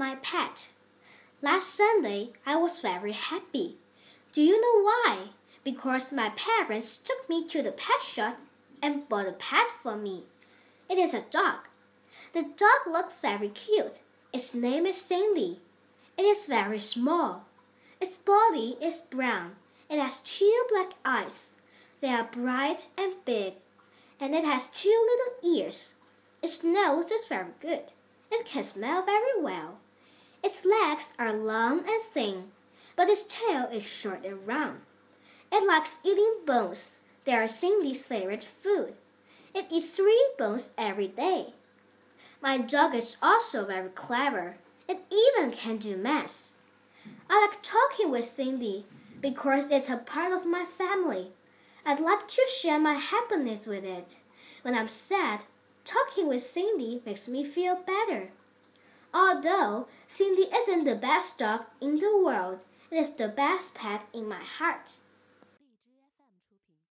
my pet. Last Sunday, I was very happy. Do you know why? Because my parents took me to the pet shop and bought a pet for me. It is a dog. The dog looks very cute. Its name is Cindy. It is very small. Its body is brown. It has two black eyes. They are bright and big. And it has two little ears. Its nose is very good. It can smell very well. Its legs are long and thin, but its tail is short and round. It likes eating bones. They are Cindy's favorite food. It eats three bones every day. My dog is also very clever. It even can do math. I like talking with Cindy because it's a part of my family. I'd like to share my happiness with it. When I'm sad, talking with Cindy makes me feel better. Although Cindy isn't the best dog in the world, it is the best pet in my heart.